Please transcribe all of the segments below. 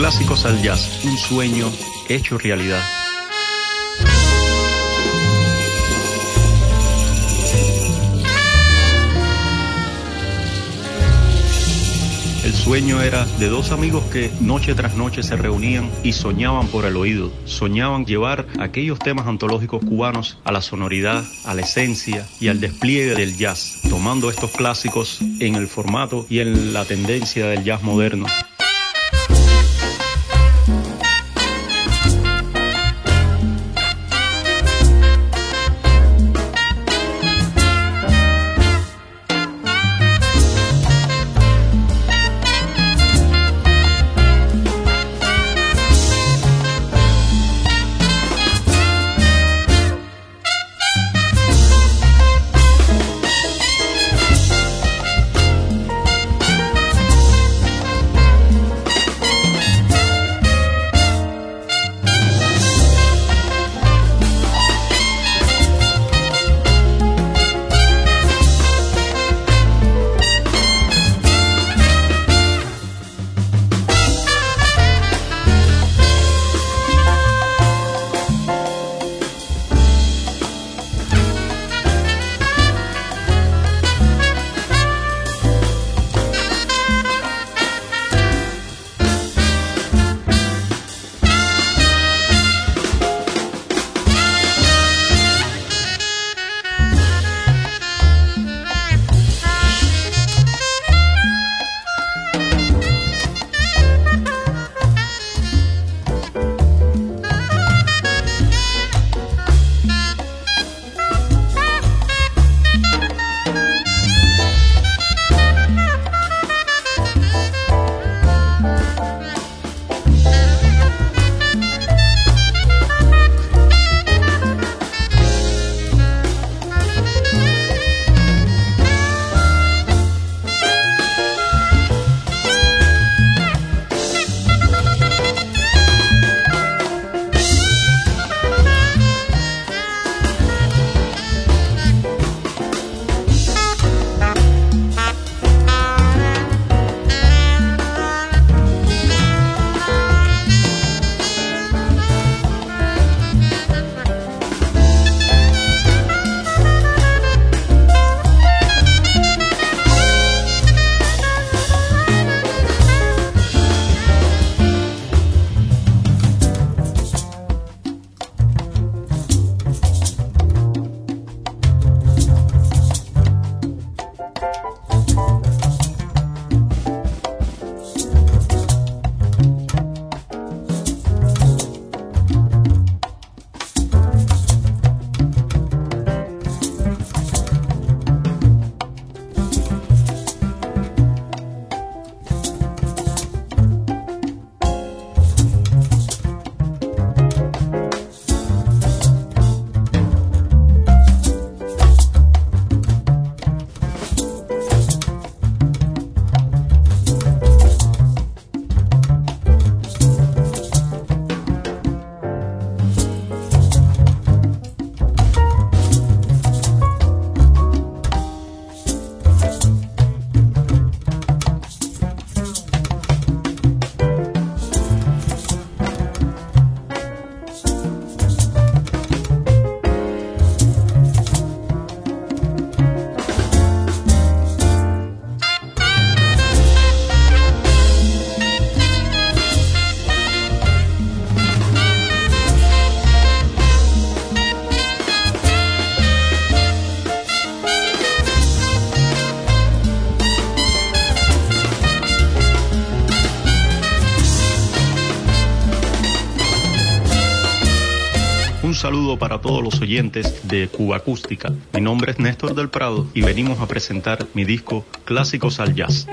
Clásicos al jazz, un sueño hecho realidad. El sueño era de dos amigos que noche tras noche se reunían y soñaban por el oído, soñaban llevar aquellos temas antológicos cubanos a la sonoridad, a la esencia y al despliegue del jazz, tomando estos clásicos en el formato y en la tendencia del jazz moderno. Todos los oyentes de Cuba Acústica. Mi nombre es Néstor del Prado y venimos a presentar mi disco Clásicos al Jazz.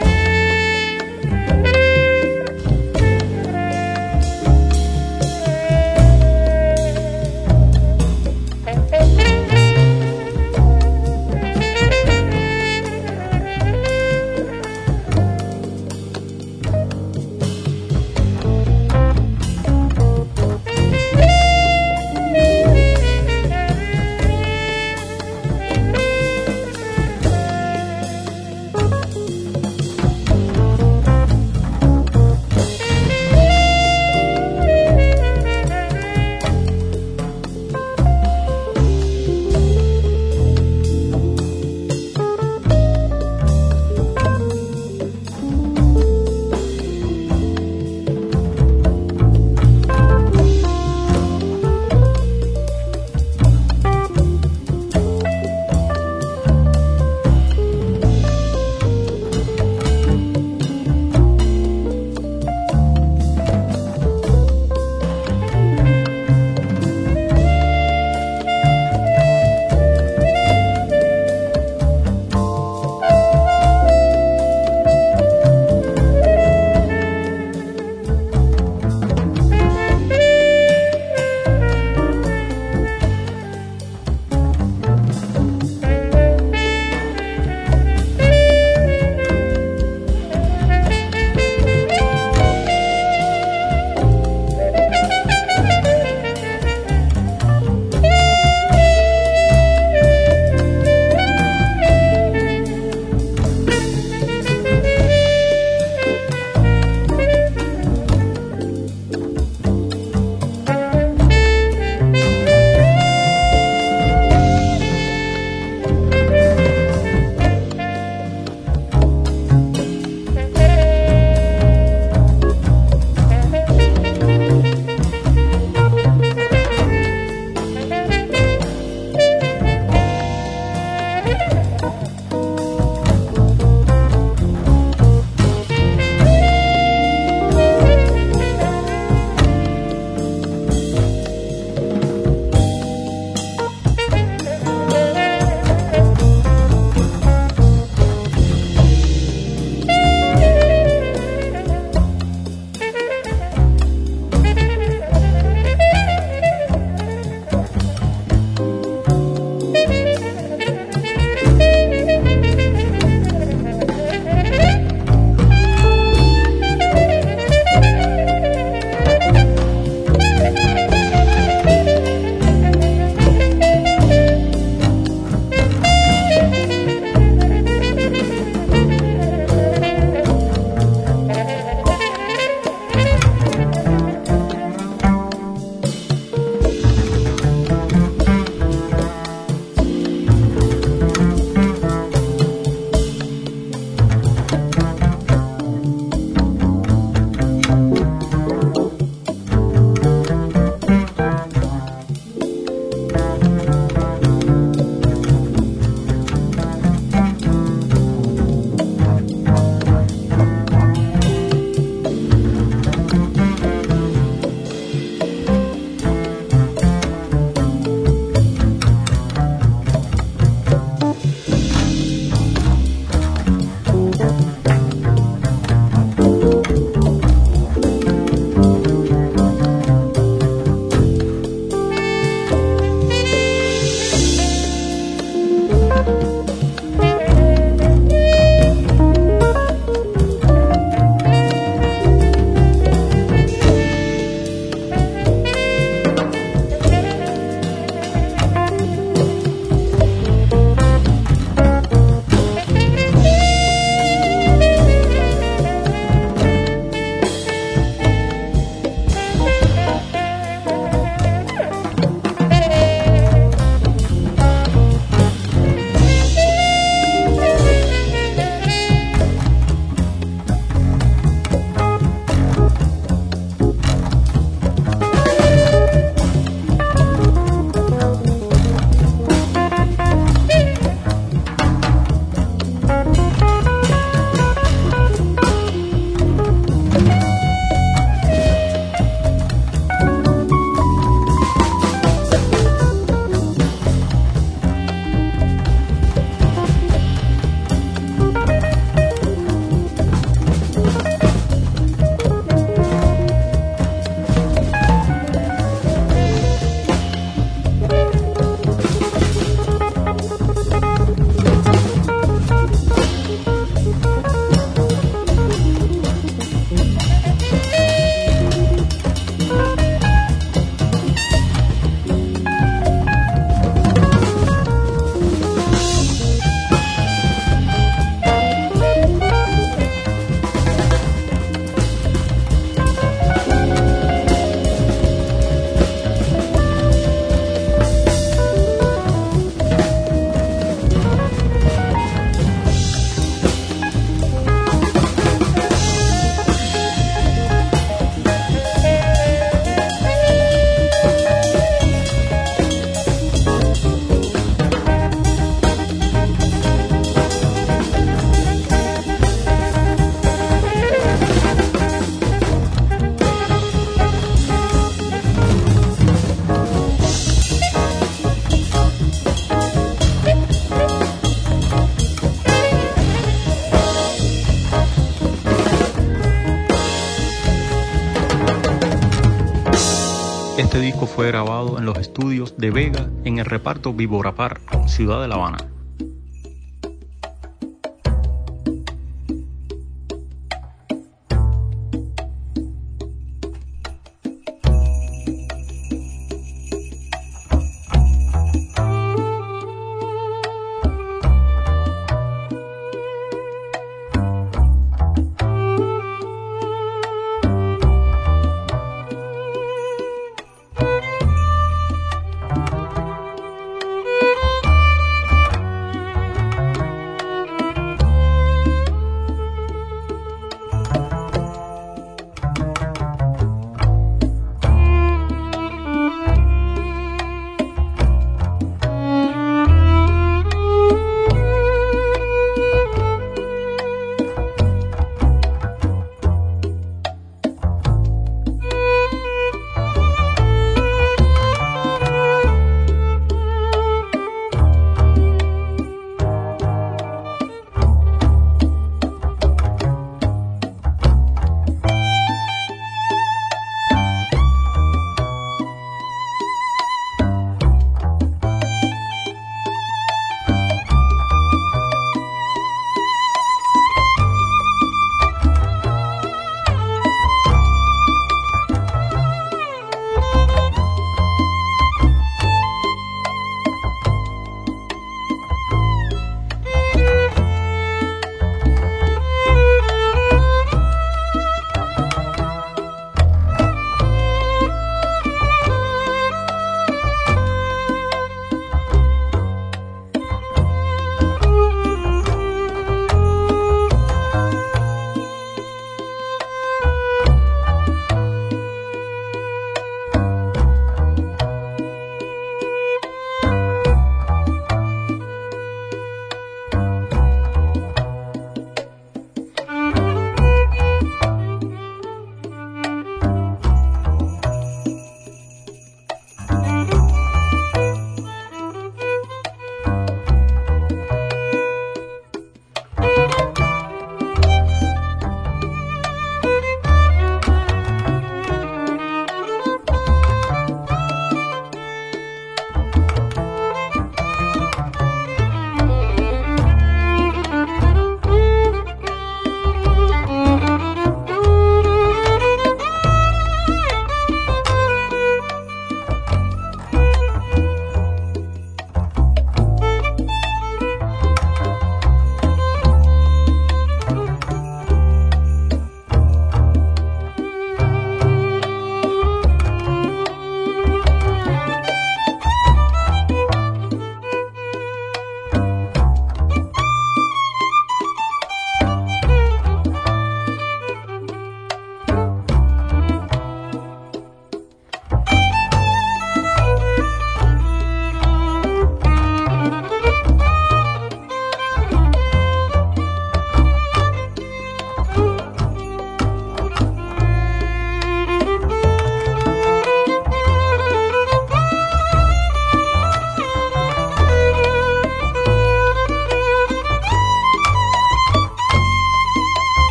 Este disco fue grabado en los estudios de Vega en el reparto Viborapar, Ciudad de La Habana.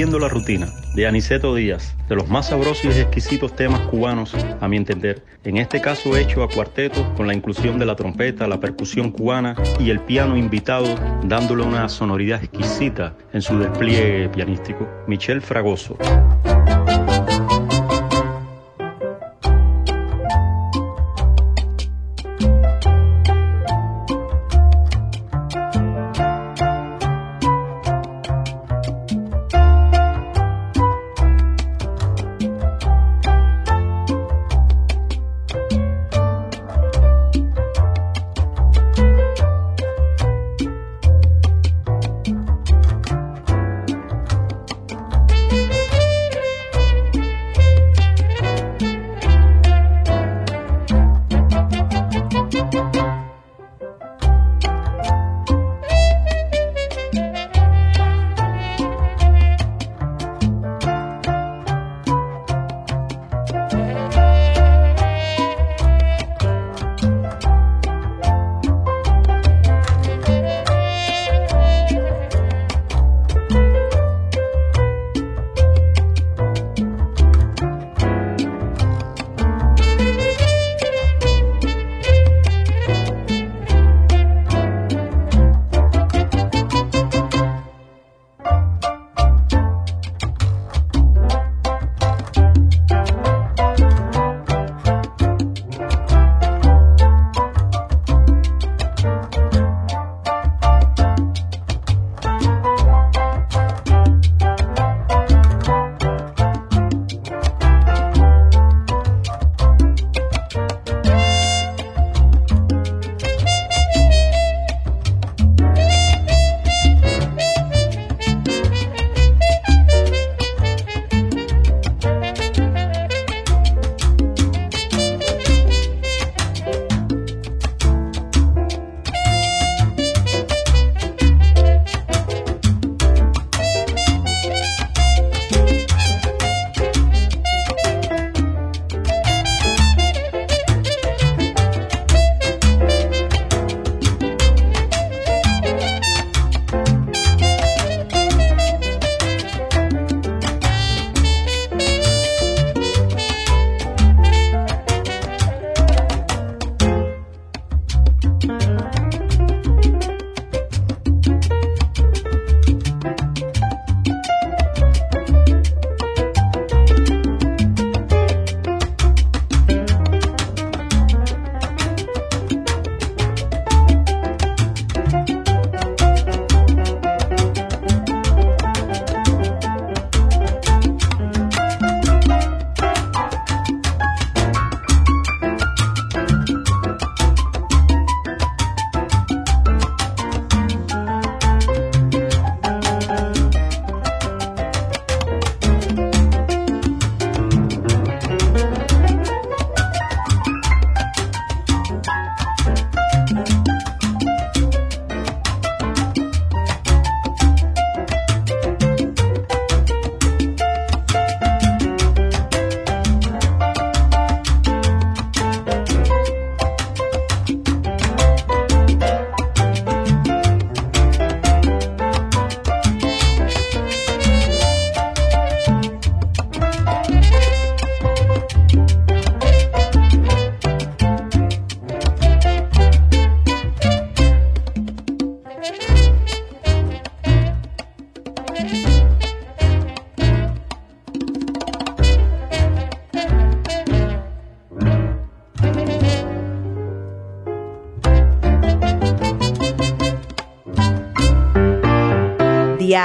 Rompiendo la rutina, de Aniceto Díaz, de los más sabrosos y exquisitos temas cubanos, a mi entender. En este caso hecho a cuarteto, con la inclusión de la trompeta, la percusión cubana y el piano invitado, dándole una sonoridad exquisita en su despliegue pianístico. Michel Fragoso.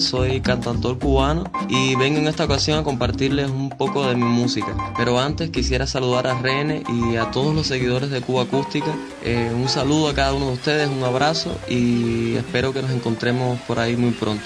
Soy cantautor cubano y vengo en esta ocasión a compartirles un poco de mi música. Pero antes quisiera saludar a Rene y a todos los seguidores de Cuba Acústica. Eh, un saludo a cada uno de ustedes, un abrazo y espero que nos encontremos por ahí muy pronto.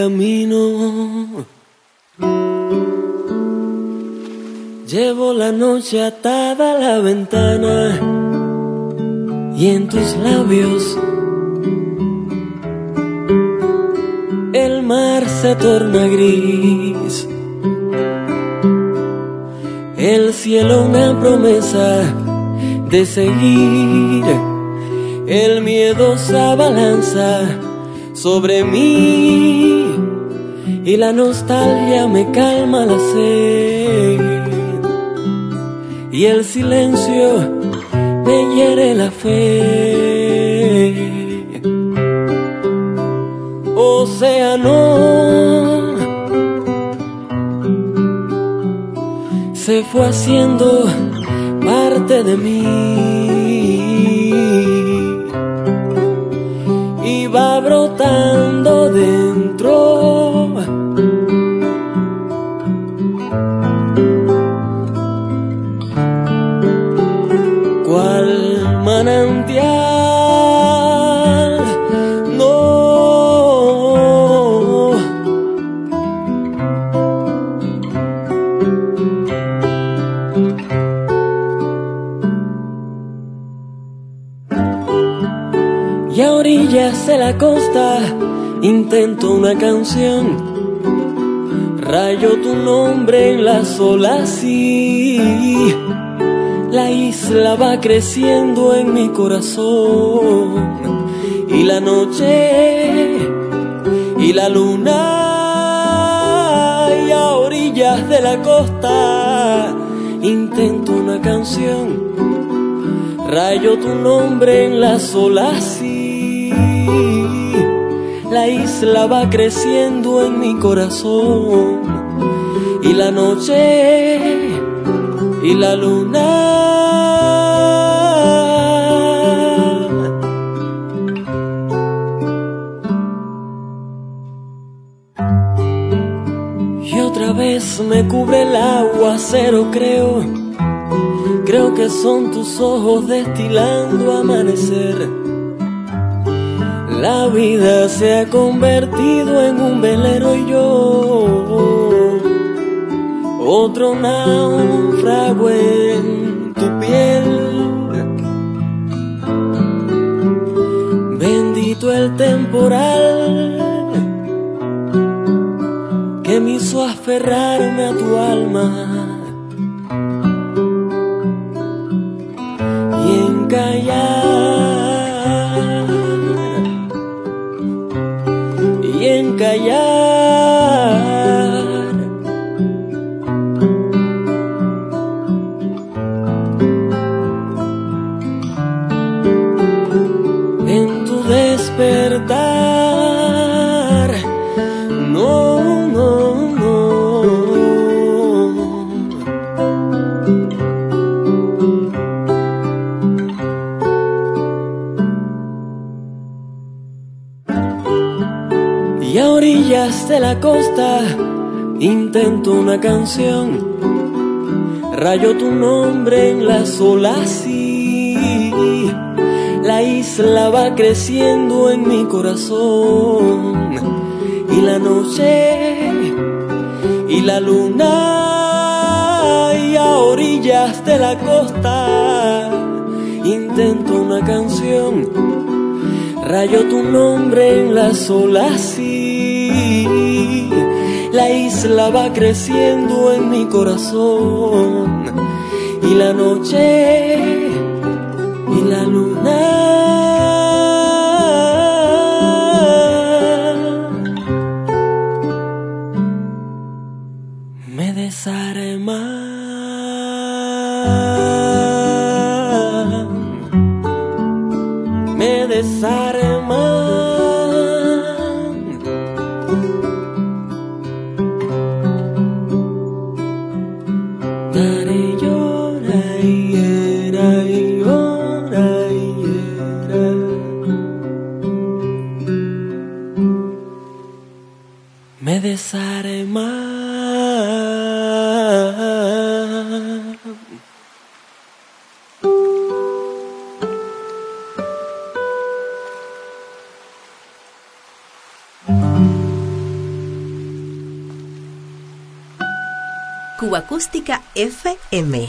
Camino. Llevo la noche atada a la ventana y en tus labios el mar se torna gris. El cielo una promesa de seguir el miedo se abalanza sobre mí y la nostalgia me calma la sed y el silencio me hiere la fe. Océano se fue haciendo parte de mí intento una canción. Rayo tu nombre en las olas y la isla va creciendo en mi corazón. Y la noche y la luna y a orillas de la costa intento una canción. Rayo tu nombre en las olas la isla va creciendo en mi corazón. Y la noche y la luna. Y otra vez me cubre el aguacero creo. Creo que son tus ojos destilando amanecer la vida se ha convertido en un velero y yo otro náufrago en tu piel. Bendito el temporal que me hizo aferrarme a tu alma y encallar. Canción. Rayo tu nombre en las olas y la isla va creciendo en mi corazón. Y la noche y la luna y a orillas de la costa intento una canción. Rayo tu nombre en las olas y la isla va creciendo en mi corazón. Y la noche y la luna Acústica FM.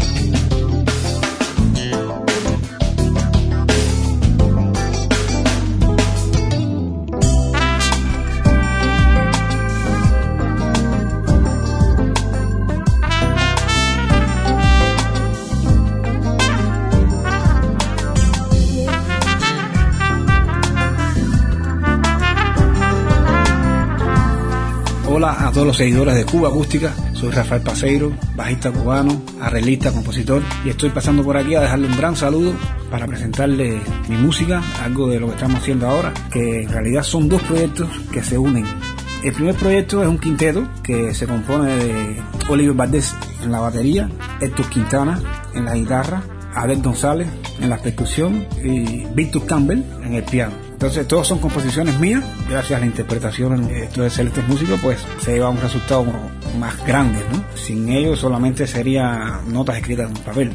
Hola a todos los seguidores de Cuba Acústica, soy Rafael Paseiro, bajista cubano, arreglista, compositor y estoy pasando por aquí a dejarle un gran saludo para presentarle mi música, algo de lo que estamos haciendo ahora, que en realidad son dos proyectos que se unen. El primer proyecto es un quinteto que se compone de Oliver Valdés en la batería, Héctor Quintana en la guitarra, Alex González en la percusión y Victor Campbell en el piano. Entonces, todos son composiciones mías. Gracias a la interpretación eh, de estos excelentes músicos, pues se lleva un resultado más grande, ¿no? Sin ellos solamente sería notas escritas en un papel.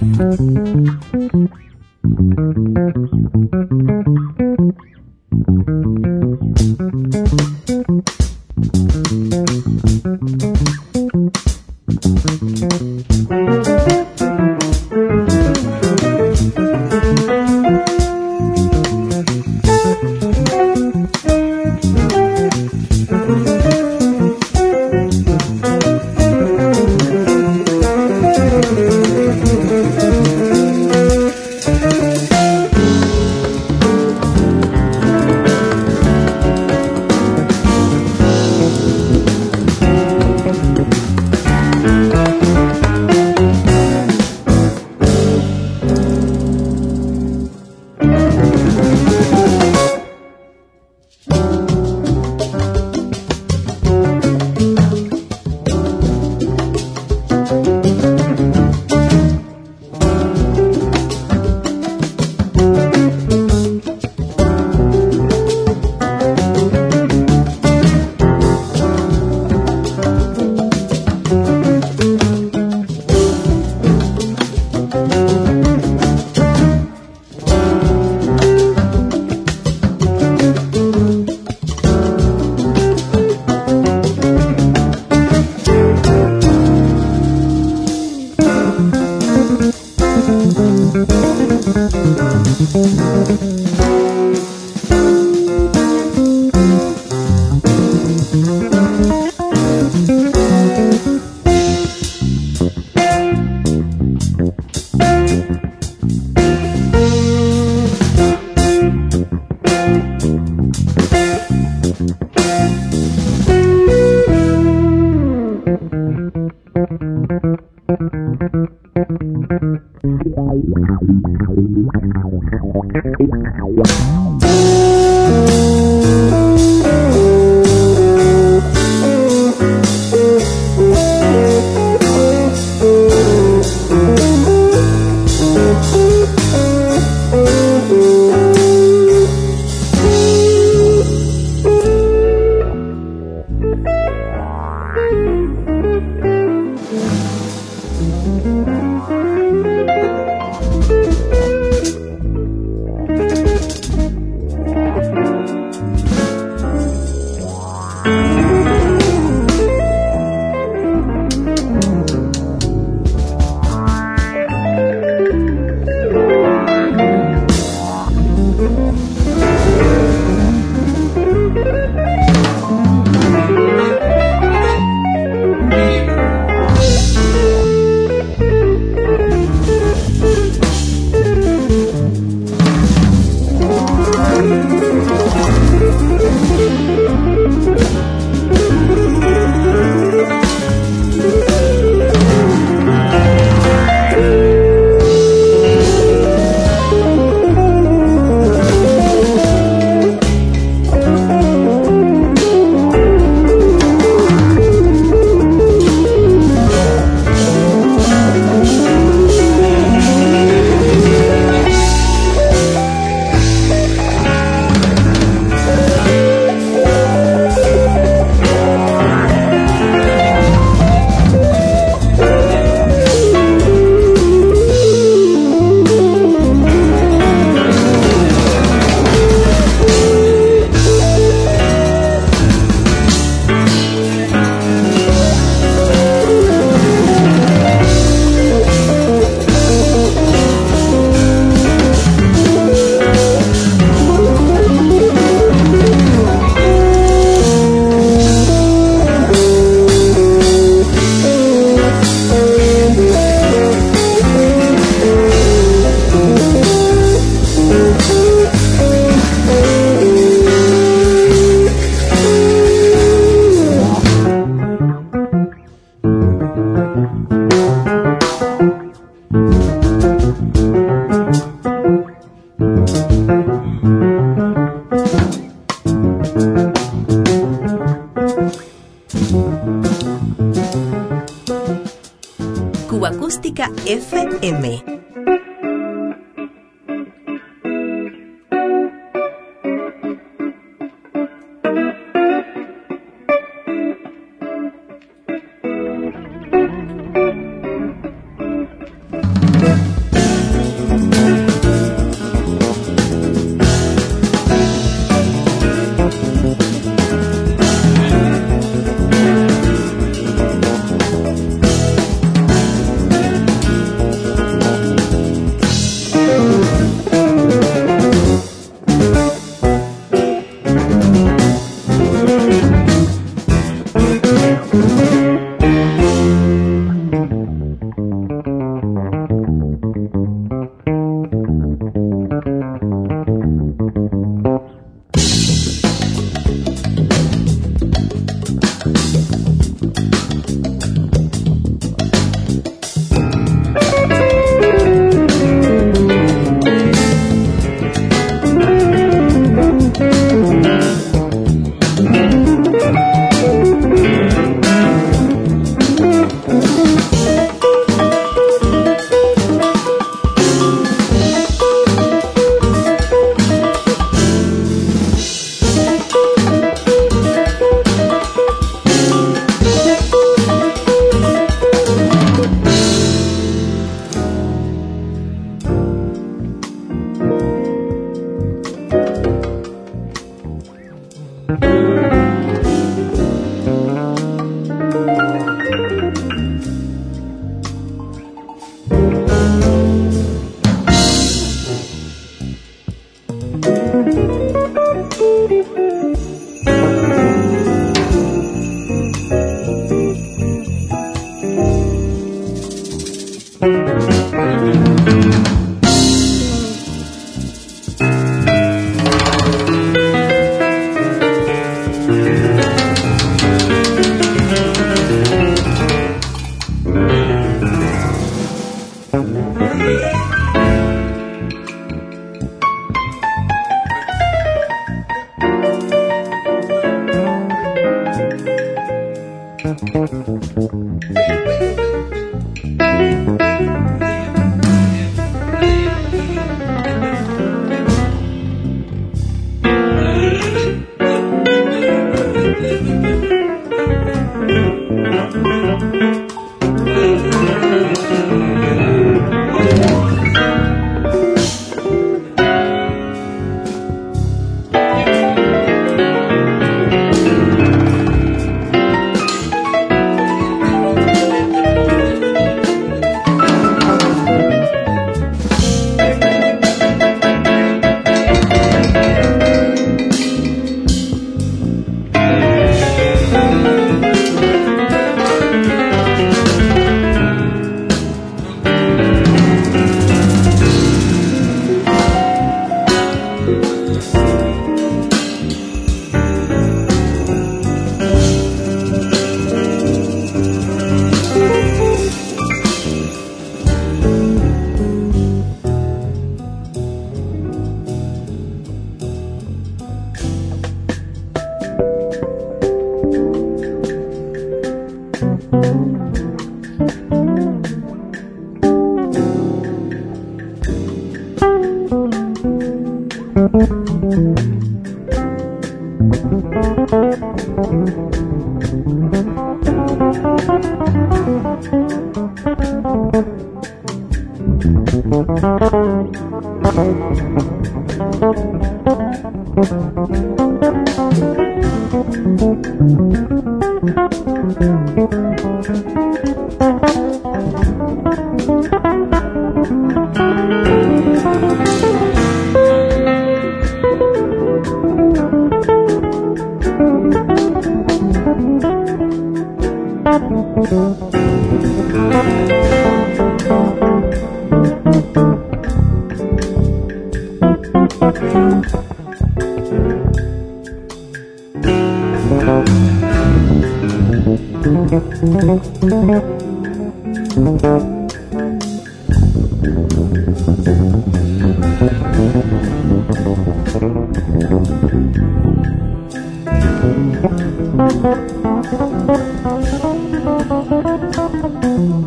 Thank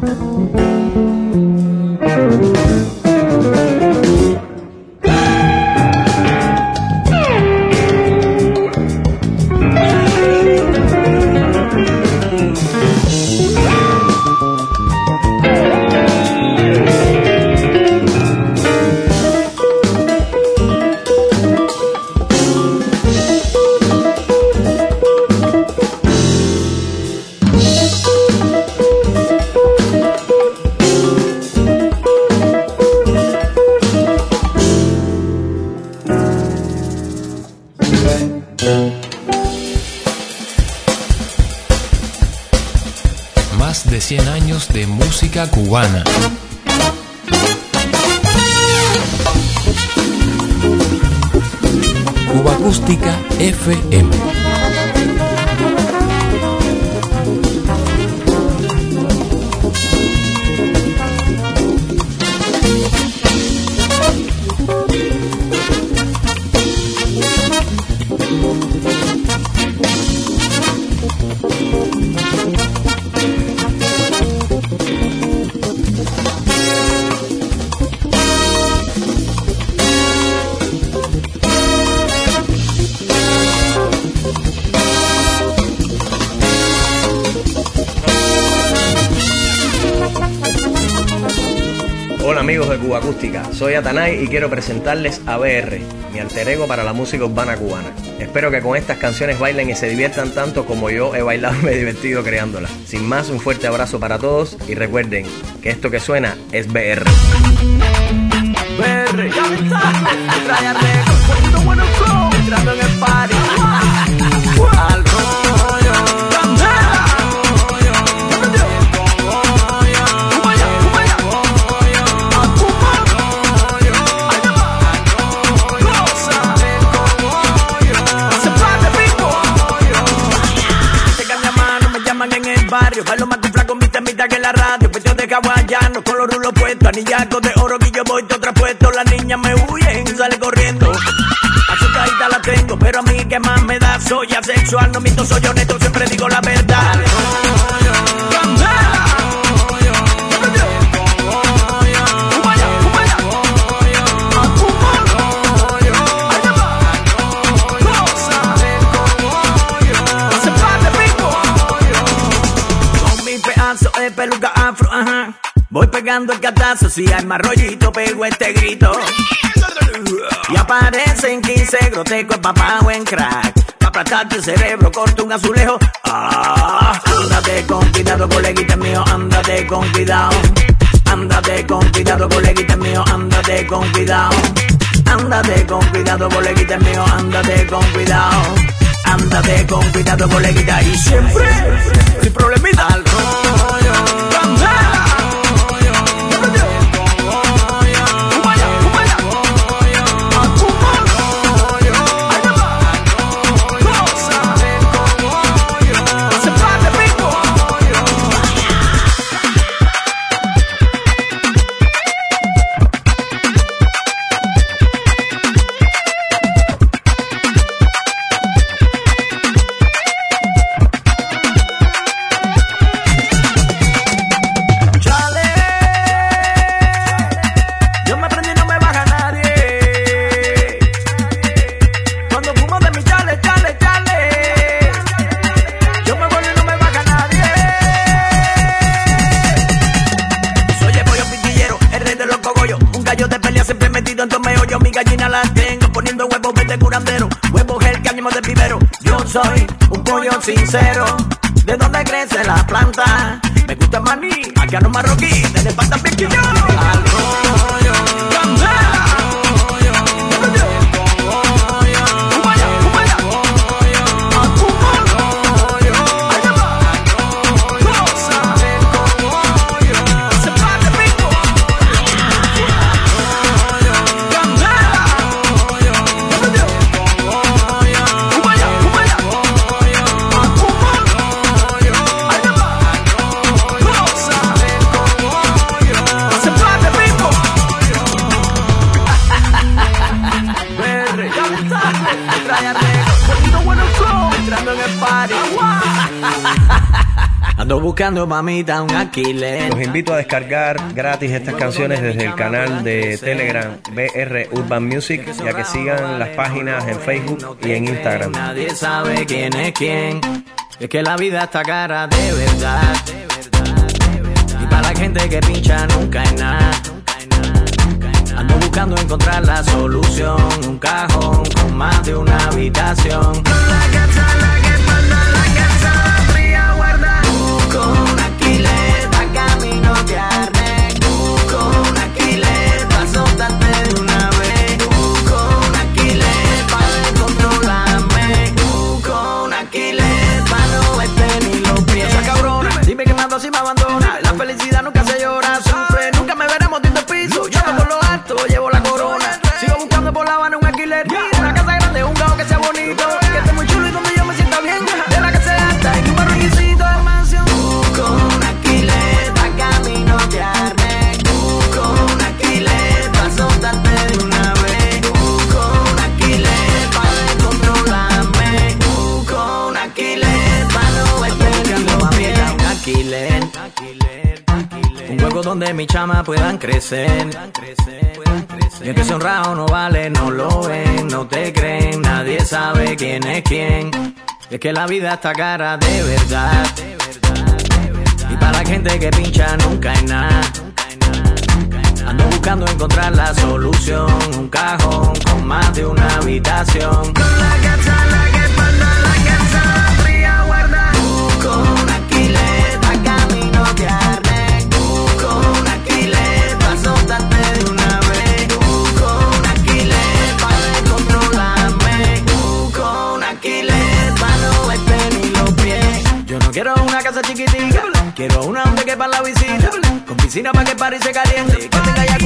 you. Y quiero presentarles a BR, mi alter ego para la música urbana cubana. Espero que con estas canciones bailen y se diviertan tanto como yo he bailado y me he divertido creándolas. Sin más, un fuerte abrazo para todos y recuerden que esto que suena es BR. BR, la radio. Pecho de hawaiano, con los rulos puestos. Anillaco de oro que yo voy todo traspuesto. Las niñas me huyen, sale corriendo. Azucarita la tengo, pero a mí que más me da. Soy asexual, no miento, soy honesto, siempre digo la verdad. El catazo, si hay más rollito, pego este grito. Y aparecen 15 grotescos o en crack. Pa' aplastarte el cerebro, corto un azulejo. Ah, ándate con cuidado, coleguita mío, ándate con cuidado. Ándate con cuidado, coleguita mío, ándate con cuidado. Ándate con cuidado, coleguita mío, ándate con cuidado. Ándate con cuidado, coleguita, y siempre, sin problemita, un Aquiles. Los invito a descargar gratis estas canciones desde el canal de Telegram BR Urban Music y a que sigan las páginas en Facebook y en Instagram. Nadie sabe quién es quién. Es que la vida está cara de verdad. Y para la gente que pincha nunca hay nada. Ando buscando encontrar la solución. Un cajón con más de una habitación. la mi chama puedan crecer. Y que honrado no vale, no lo ven, no te creen, nadie sabe quién es quién. Es que la vida está cara de verdad. Y para la gente que pincha nunca hay nada. Ando buscando encontrar la solución, un cajón con más de una habitación. casa. Quiero una donde quepa la visita. Con piscina para que pare y se caliente. Que tenga ya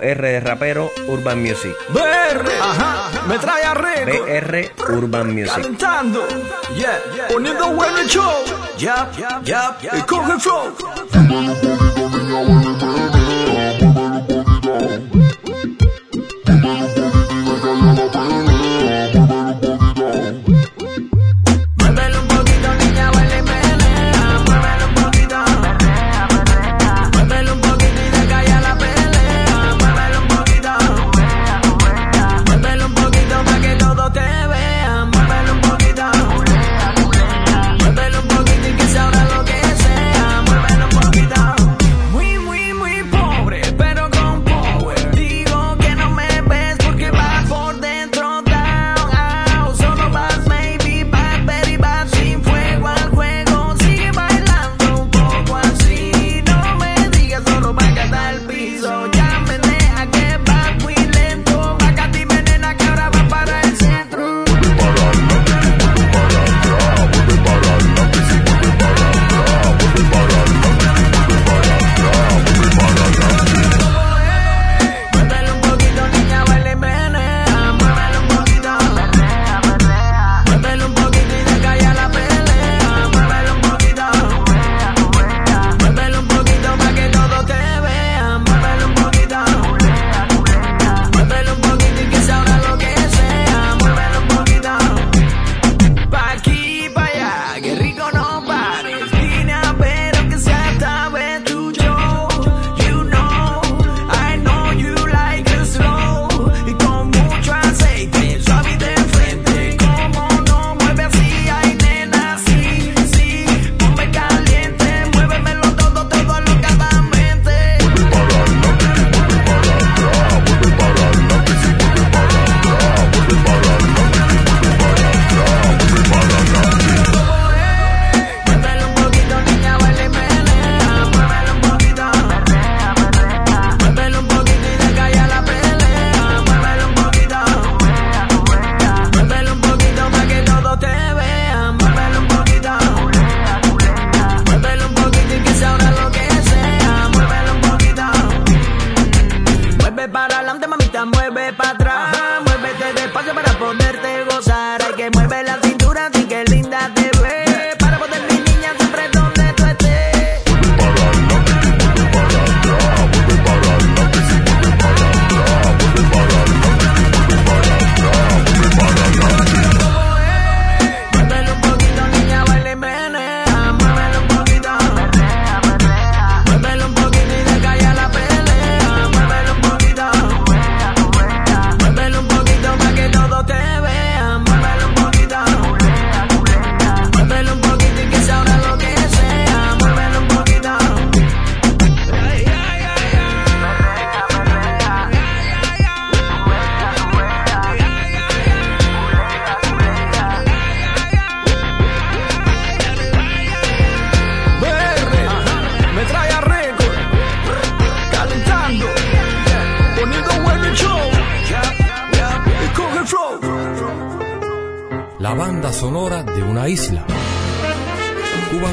R de Rapero, Urban Music. BR, ajá, me trae a BR Urban Music. Yeah, yeah poniendo bueno el show. Ya, y coge. adelante, mamita, mueve para atrás. Muévete despacio para poderte gozar. Hay que mueve